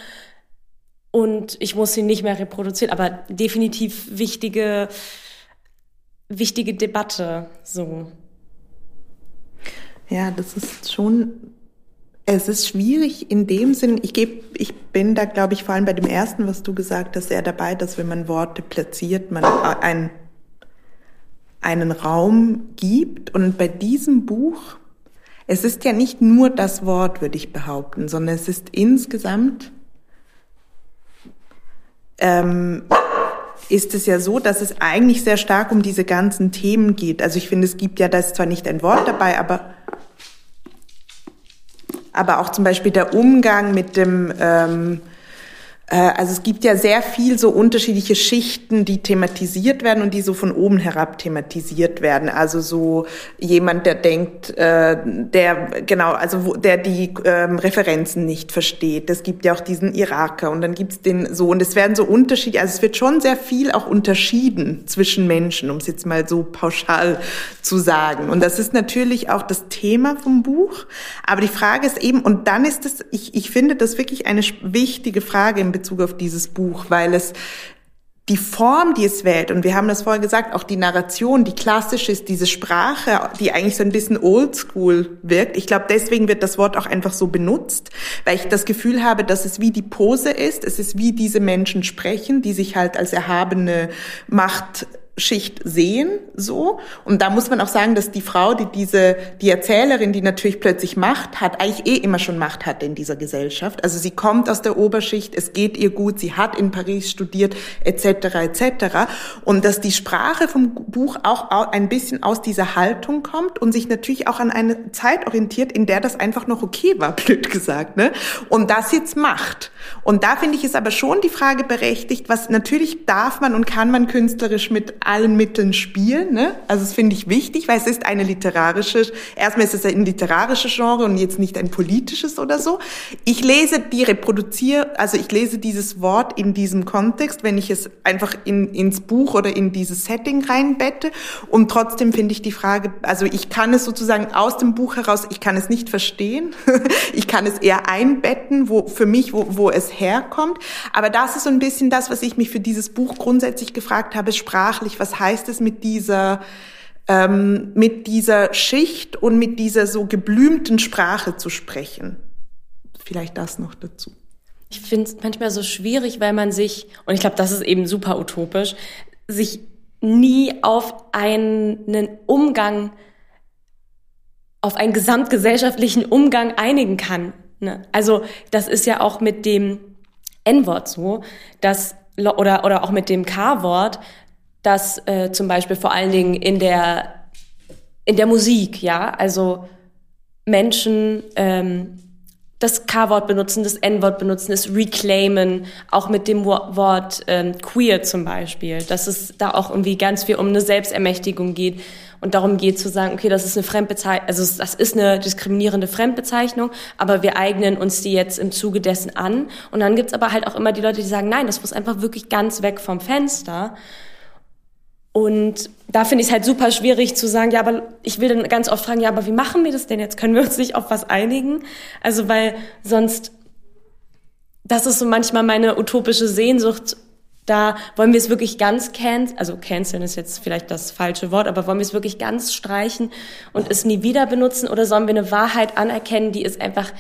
und ich muss sie nicht mehr reproduzieren, aber definitiv wichtige, wichtige Debatte, so. Ja, das ist schon, es ist schwierig in dem Sinn, ich gebe, ich bin da, glaube ich, vor allem bei dem ersten, was du gesagt hast, sehr dabei, dass wenn man Worte platziert, man ein, einen Raum gibt und bei diesem Buch, es ist ja nicht nur das Wort, würde ich behaupten, sondern es ist insgesamt ähm, ist es ja so, dass es eigentlich sehr stark um diese ganzen Themen geht. Also ich finde, es gibt ja, da ist zwar nicht ein Wort dabei, aber aber auch zum Beispiel der Umgang mit dem ähm, äh, also es gibt ja sehr viel so unterschiedliche Schichten, die thematisiert werden und die so von oben herab thematisiert werden. Also so jemand, der denkt, äh, der genau, also der die ähm, Referenzen nicht versteht. Es gibt ja auch diesen Iraker und dann gibt's den so und es werden so Unterschiede. Also es wird schon sehr viel auch unterschieden zwischen Menschen, um es jetzt mal so pauschal zu sagen. Und das ist natürlich auch das Thema vom Buch. Aber die Frage ist eben und dann ist es, ich, ich finde das wirklich eine wichtige Frage im Bezug auf dieses Buch, weil es die Form, die es wählt, und wir haben das vorher gesagt, auch die Narration, die klassische ist, diese Sprache, die eigentlich so ein bisschen oldschool wirkt. Ich glaube, deswegen wird das Wort auch einfach so benutzt, weil ich das Gefühl habe, dass es wie die Pose ist. Es ist wie diese Menschen sprechen, die sich halt als erhabene Macht Schicht sehen, so. Und da muss man auch sagen, dass die Frau, die diese, die Erzählerin, die natürlich plötzlich Macht hat, eigentlich eh immer schon Macht hatte in dieser Gesellschaft. Also sie kommt aus der Oberschicht, es geht ihr gut, sie hat in Paris studiert, etc., etc. Und dass die Sprache vom Buch auch ein bisschen aus dieser Haltung kommt und sich natürlich auch an eine Zeit orientiert, in der das einfach noch okay war, blöd gesagt, ne? Und das jetzt macht. Und da finde ich es aber schon die Frage berechtigt, was natürlich darf man und kann man künstlerisch mit allen Mitteln spielen. Ne? Also das finde ich wichtig, weil es ist eine literarische, erstmal ist es ein literarisches Genre und jetzt nicht ein politisches oder so. Ich lese die reproduziere, also ich lese dieses Wort in diesem Kontext, wenn ich es einfach in, ins Buch oder in dieses Setting reinbette. Und trotzdem finde ich die Frage, also ich kann es sozusagen aus dem Buch heraus, ich kann es nicht verstehen. ich kann es eher einbetten, wo für mich, wo, wo es herkommt. Aber das ist so ein bisschen das, was ich mich für dieses Buch grundsätzlich gefragt habe, sprachlich, was heißt es mit dieser ähm, mit dieser Schicht und mit dieser so geblümten Sprache zu sprechen. Vielleicht das noch dazu. Ich finde es manchmal so schwierig, weil man sich, und ich glaube, das ist eben super utopisch, sich nie auf einen Umgang, auf einen gesamtgesellschaftlichen Umgang einigen kann. Ne? Also das ist ja auch mit dem N-Wort so, dass oder oder auch mit dem K-Wort, dass äh, zum Beispiel vor allen Dingen in der in der Musik, ja, also Menschen ähm, das K-Wort benutzen, das N-Wort benutzen, es reclaimen, auch mit dem Wort ähm, queer zum Beispiel, dass es da auch irgendwie ganz viel um eine Selbstermächtigung geht und darum geht zu sagen, okay, das ist eine Fremdbezeichnung, also das ist eine diskriminierende Fremdbezeichnung, aber wir eignen uns die jetzt im Zuge dessen an. Und dann gibt's aber halt auch immer die Leute, die sagen, nein, das muss einfach wirklich ganz weg vom Fenster. Und da finde ich es halt super schwierig zu sagen, ja, aber ich will dann ganz oft fragen, ja, aber wie machen wir das denn jetzt? Können wir uns nicht auf was einigen? Also, weil sonst, das ist so manchmal meine utopische Sehnsucht, da wollen wir es wirklich ganz canceln, also canceln ist jetzt vielleicht das falsche Wort, aber wollen wir es wirklich ganz streichen und es nie wieder benutzen oder sollen wir eine Wahrheit anerkennen, die es einfach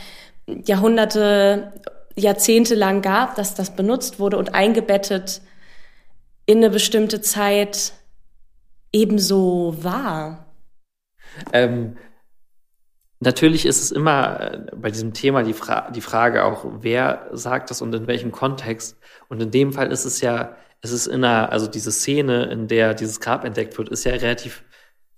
Jahrhunderte, Jahrzehnte lang gab, dass das benutzt wurde und eingebettet in eine bestimmte Zeit ebenso war? Ähm, natürlich ist es immer äh, bei diesem Thema die, Fra die Frage auch, wer sagt das und in welchem Kontext. Und in dem Fall ist es ja, es ist in einer, also diese Szene, in der dieses Grab entdeckt wird, ist ja relativ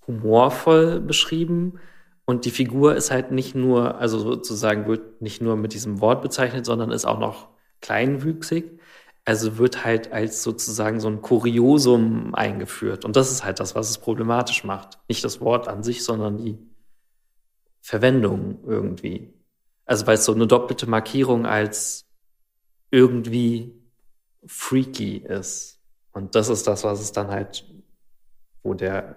humorvoll beschrieben. Und die Figur ist halt nicht nur, also sozusagen wird nicht nur mit diesem Wort bezeichnet, sondern ist auch noch kleinwüchsig. Also wird halt als sozusagen so ein Kuriosum eingeführt. Und das ist halt das, was es problematisch macht. Nicht das Wort an sich, sondern die Verwendung irgendwie. Also weil es so eine doppelte Markierung als irgendwie freaky ist. Und das ist das, was es dann halt, wo der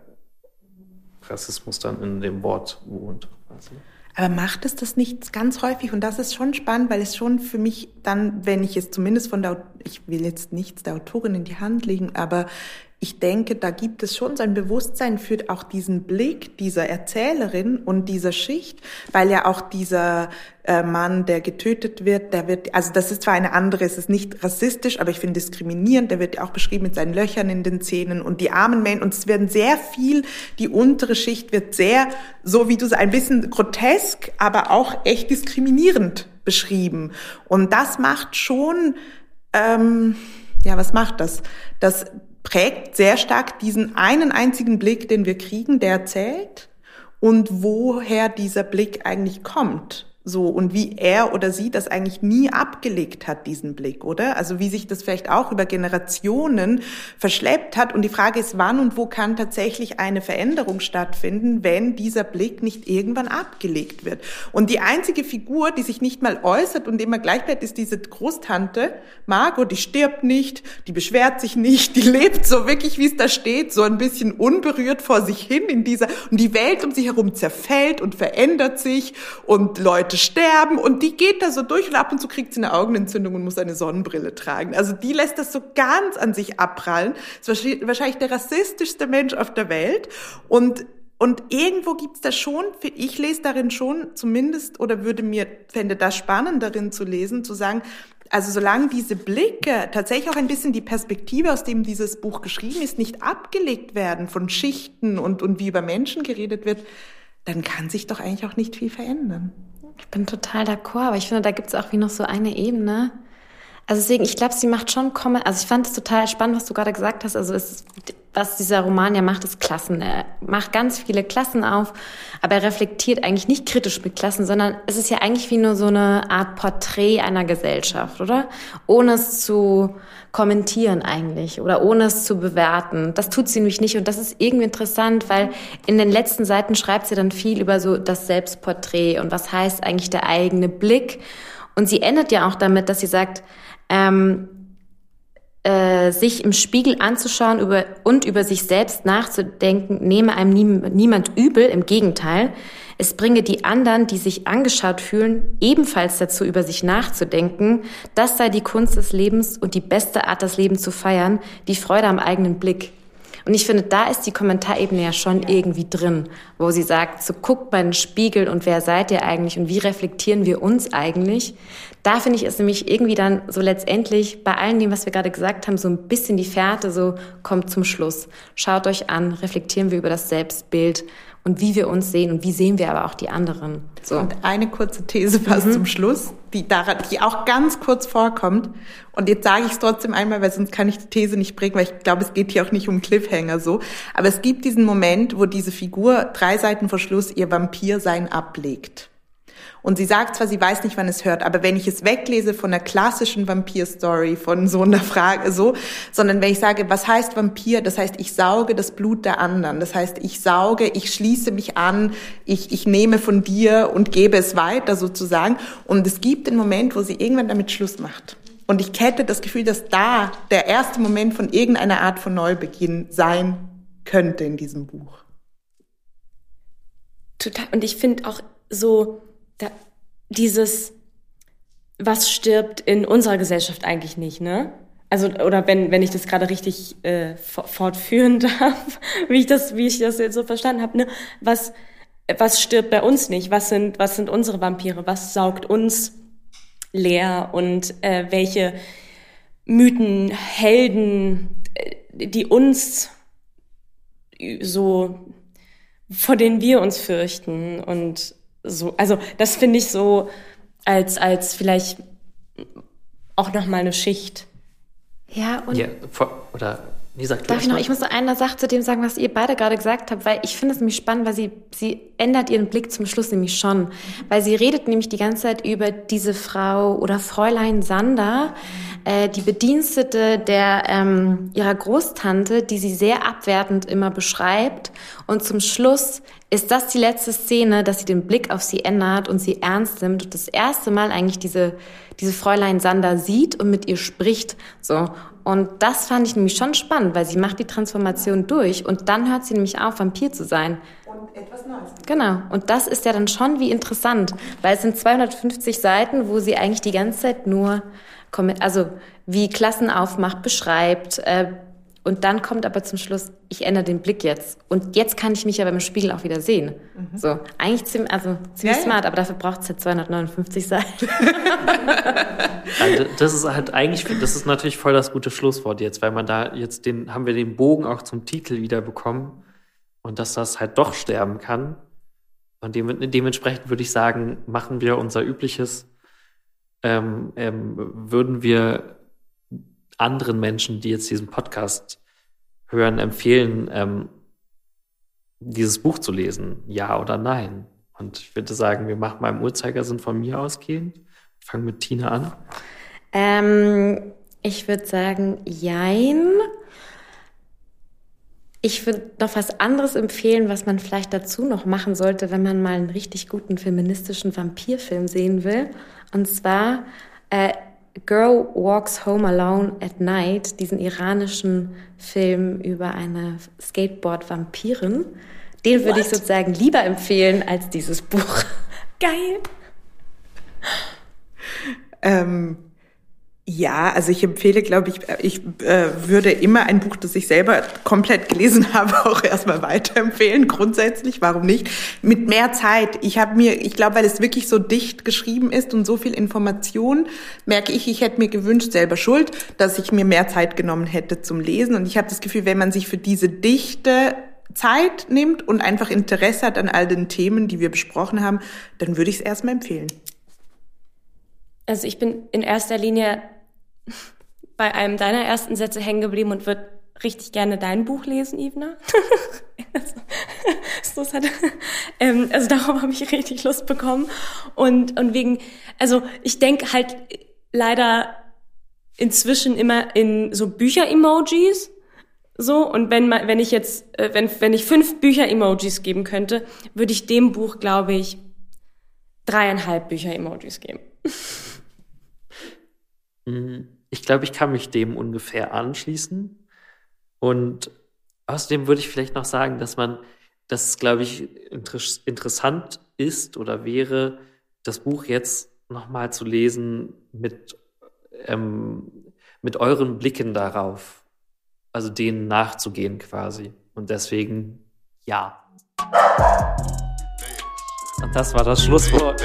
Rassismus dann in dem Wort wohnt. Aber macht es das nicht ganz häufig? Und das ist schon spannend, weil es schon für mich dann, wenn ich es zumindest von der, ich will jetzt nichts der Autorin in die Hand legen, aber ich denke, da gibt es schon so ein Bewusstsein für auch diesen Blick dieser Erzählerin und dieser Schicht, weil ja auch dieser äh, Mann, der getötet wird, der wird, also das ist zwar eine andere, es ist nicht rassistisch, aber ich finde diskriminierend, der wird ja auch beschrieben mit seinen Löchern in den Zähnen und die armen Menschen, und es werden sehr viel, die untere Schicht wird sehr, so wie du sagst, ein bisschen grotesk, aber auch echt diskriminierend beschrieben. Und das macht schon, ähm, ja, was macht das? Das prägt sehr stark diesen einen einzigen Blick, den wir kriegen, der zählt und woher dieser Blick eigentlich kommt. So, und wie er oder sie das eigentlich nie abgelegt hat, diesen Blick, oder? Also wie sich das vielleicht auch über Generationen verschleppt hat. Und die Frage ist, wann und wo kann tatsächlich eine Veränderung stattfinden, wenn dieser Blick nicht irgendwann abgelegt wird. Und die einzige Figur, die sich nicht mal äußert und immer gleich bleibt, ist diese Großtante, Margot, die stirbt nicht, die beschwert sich nicht, die lebt so wirklich, wie es da steht, so ein bisschen unberührt vor sich hin in dieser, und die Welt um sich herum zerfällt und verändert sich und Leute Leute sterben und die geht da so durch und ab und zu kriegt sie eine Augenentzündung und muss eine Sonnenbrille tragen. Also die lässt das so ganz an sich abprallen. Ist wahrscheinlich der rassistischste Mensch auf der Welt und und irgendwo gibt's da schon, ich lese darin schon zumindest oder würde mir, fände das spannend darin zu lesen, zu sagen, also solange diese Blicke, tatsächlich auch ein bisschen die Perspektive, aus dem dieses Buch geschrieben ist, nicht abgelegt werden von Schichten und, und wie über Menschen geredet wird, dann kann sich doch eigentlich auch nicht viel verändern. Ich bin total d'accord, aber ich finde, da gibt es auch wie noch so eine Ebene. Also deswegen, ich glaube, sie macht schon Kommen. Also ich fand es total spannend, was du gerade gesagt hast. Also es, was dieser Roman ja macht, ist Klassen. Er macht ganz viele Klassen auf, aber er reflektiert eigentlich nicht kritisch mit Klassen, sondern es ist ja eigentlich wie nur so eine Art Porträt einer Gesellschaft, oder? Ohne es zu kommentieren eigentlich oder ohne es zu bewerten. Das tut sie nämlich nicht und das ist irgendwie interessant, weil in den letzten Seiten schreibt sie dann viel über so das Selbstporträt und was heißt eigentlich der eigene Blick. Und sie endet ja auch damit, dass sie sagt, ähm, äh, sich im Spiegel anzuschauen über, und über sich selbst nachzudenken, nehme einem nie, niemand übel, im Gegenteil. Es bringe die anderen, die sich angeschaut fühlen, ebenfalls dazu, über sich nachzudenken. Das sei die Kunst des Lebens und die beste Art, das Leben zu feiern, die Freude am eigenen Blick. Und ich finde, da ist die Kommentarebene ja schon irgendwie drin, wo sie sagt, so guckt mal in den Spiegel und wer seid ihr eigentlich und wie reflektieren wir uns eigentlich? Da finde ich es nämlich irgendwie dann so letztendlich bei allen dem, was wir gerade gesagt haben, so ein bisschen die Fährte so kommt zum Schluss. Schaut euch an, reflektieren wir über das Selbstbild und wie wir uns sehen und wie sehen wir aber auch die anderen. So. Und eine kurze These fast mhm. zum Schluss, die, die auch ganz kurz vorkommt. Und jetzt sage ich es trotzdem einmal, weil sonst kann ich die These nicht bringen, weil ich glaube, es geht hier auch nicht um Cliffhanger so. Aber es gibt diesen Moment, wo diese Figur drei Seiten vor Schluss ihr Vampirsein ablegt. Und sie sagt zwar, sie weiß nicht, wann es hört, aber wenn ich es weglese von einer klassischen Vampir-Story, von so einer Frage, so, sondern wenn ich sage, was heißt Vampir? Das heißt, ich sauge das Blut der anderen. Das heißt, ich sauge, ich schließe mich an, ich, ich nehme von dir und gebe es weiter sozusagen. Und es gibt den Moment, wo sie irgendwann damit Schluss macht. Und ich hätte das Gefühl, dass da der erste Moment von irgendeiner Art von Neubeginn sein könnte in diesem Buch. Total. Und ich finde auch so, da, dieses, was stirbt in unserer Gesellschaft eigentlich nicht, ne? Also, oder wenn, wenn ich das gerade richtig äh, fortführen darf, wie ich das, wie ich das jetzt so verstanden habe, ne? Was, was stirbt bei uns nicht? Was sind, was sind unsere Vampire? Was saugt uns leer? Und äh, welche Mythen, Helden, äh, die uns so, vor denen wir uns fürchten und so, also das finde ich so als, als vielleicht auch nochmal eine Schicht. Ja, und. Ja, oder wie sagt Darf ich noch, ich muss noch eine Sache zu dem sagen, was ihr beide gerade gesagt habt, weil ich finde es nämlich spannend, weil sie, sie ändert ihren Blick zum Schluss nämlich schon. Weil sie redet nämlich die ganze Zeit über diese Frau oder Fräulein Sander, äh, die Bedienstete der, ähm, ihrer Großtante, die sie sehr abwertend immer beschreibt. Und zum Schluss ist das die letzte Szene, dass sie den Blick auf sie ändert und sie ernst nimmt und das erste Mal eigentlich diese, diese Fräulein Sander sieht und mit ihr spricht, so. Und das fand ich nämlich schon spannend, weil sie macht die Transformation durch und dann hört sie nämlich auf, Vampir zu sein. Und etwas Neues. Genau. Und das ist ja dann schon wie interessant, weil es sind 250 Seiten, wo sie eigentlich die ganze Zeit nur, also wie Klassenaufmacht beschreibt, äh, und dann kommt aber zum Schluss, ich ändere den Blick jetzt. Und jetzt kann ich mich aber im Spiegel auch wieder sehen. Mhm. So, eigentlich ziemlich, also ziemlich ja, smart, ja. aber dafür braucht es halt 259 Seiten. also das ist halt eigentlich, das ist natürlich voll das gute Schlusswort jetzt, weil man da jetzt den, haben wir den Bogen auch zum Titel wieder bekommen und dass das halt doch sterben kann. Und dem, dementsprechend würde ich sagen, machen wir unser übliches, ähm, ähm, würden wir anderen Menschen, die jetzt diesen Podcast hören, empfehlen, ähm, dieses Buch zu lesen? Ja oder nein? Und ich würde sagen, wir machen mal im Uhrzeigersinn von mir ausgehend. Fangen mit Tina an. Ähm, ich würde sagen, jein. Ich würde noch was anderes empfehlen, was man vielleicht dazu noch machen sollte, wenn man mal einen richtig guten feministischen Vampirfilm sehen will. Und zwar äh, Girl Walks Home Alone at Night, diesen iranischen Film über eine Skateboard-Vampirin. Den würde ich sozusagen lieber empfehlen als dieses Buch. Geil. Ähm, ja, also ich empfehle, glaube ich, ich äh, würde immer ein Buch, das ich selber komplett gelesen habe, auch erstmal weiterempfehlen. Grundsätzlich, warum nicht? Mit mehr Zeit. Ich habe mir, ich glaube, weil es wirklich so dicht geschrieben ist und so viel Information, merke ich, ich hätte mir gewünscht, selber schuld, dass ich mir mehr Zeit genommen hätte zum Lesen. Und ich habe das Gefühl, wenn man sich für diese Dichte Zeit nimmt und einfach Interesse hat an all den Themen, die wir besprochen haben, dann würde ich es erstmal empfehlen. Also ich bin in erster Linie bei einem deiner ersten Sätze hängen geblieben und würde richtig gerne dein Buch lesen, Ivna. das hat, ähm, also darauf habe ich richtig Lust bekommen. Und, und wegen, also ich denke halt leider inzwischen immer in so Bücher-Emojis. So, und wenn man, wenn ich jetzt, äh, wenn, wenn ich fünf Bücher-Emojis geben könnte, würde ich dem Buch, glaube ich, dreieinhalb Bücher-Emojis geben. Mhm. Ich glaube, ich kann mich dem ungefähr anschließen. Und außerdem würde ich vielleicht noch sagen, dass man, dass es, glaube ich, inter interessant ist oder wäre, das Buch jetzt nochmal zu lesen mit, ähm, mit euren Blicken darauf. Also denen nachzugehen quasi. Und deswegen ja. Und das war das Schlusswort.